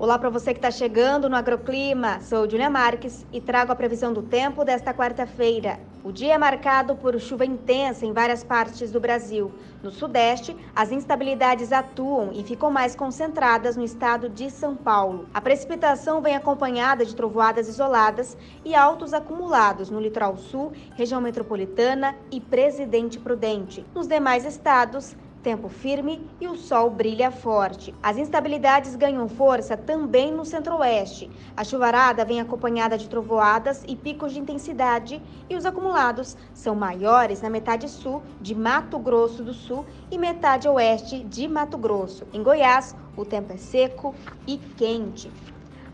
Olá para você que está chegando no Agroclima. Sou Julia Marques e trago a previsão do tempo desta quarta-feira. O dia é marcado por chuva intensa em várias partes do Brasil. No Sudeste, as instabilidades atuam e ficam mais concentradas no estado de São Paulo. A precipitação vem acompanhada de trovoadas isoladas e altos acumulados no litoral sul, região metropolitana e Presidente Prudente. Nos demais estados, Tempo firme e o sol brilha forte. As instabilidades ganham força também no centro-oeste. A chuvarada vem acompanhada de trovoadas e picos de intensidade e os acumulados são maiores na metade sul de Mato Grosso do Sul e metade oeste de Mato Grosso. Em Goiás, o tempo é seco e quente.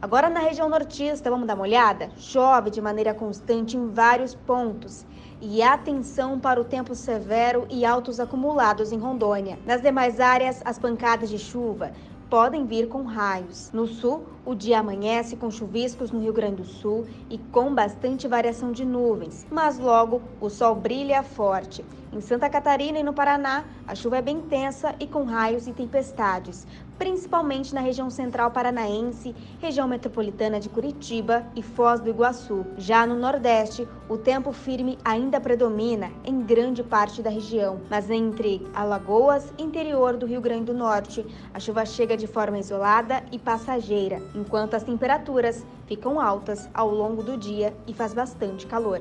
Agora na região nortista, vamos dar uma olhada? Chove de maneira constante em vários pontos. E atenção para o tempo severo e altos acumulados em Rondônia. Nas demais áreas, as pancadas de chuva podem vir com raios. No sul, o dia amanhece com chuviscos no Rio Grande do Sul e com bastante variação de nuvens, mas logo o sol brilha forte. Em Santa Catarina e no Paraná, a chuva é bem intensa e com raios e tempestades, principalmente na região central paranaense, região metropolitana de Curitiba e Foz do Iguaçu. Já no Nordeste, o tempo firme ainda predomina em grande parte da região, mas entre Alagoas e interior do Rio Grande do Norte, a chuva chega de forma isolada e passageira, enquanto as temperaturas ficam altas ao longo do dia e faz bastante calor.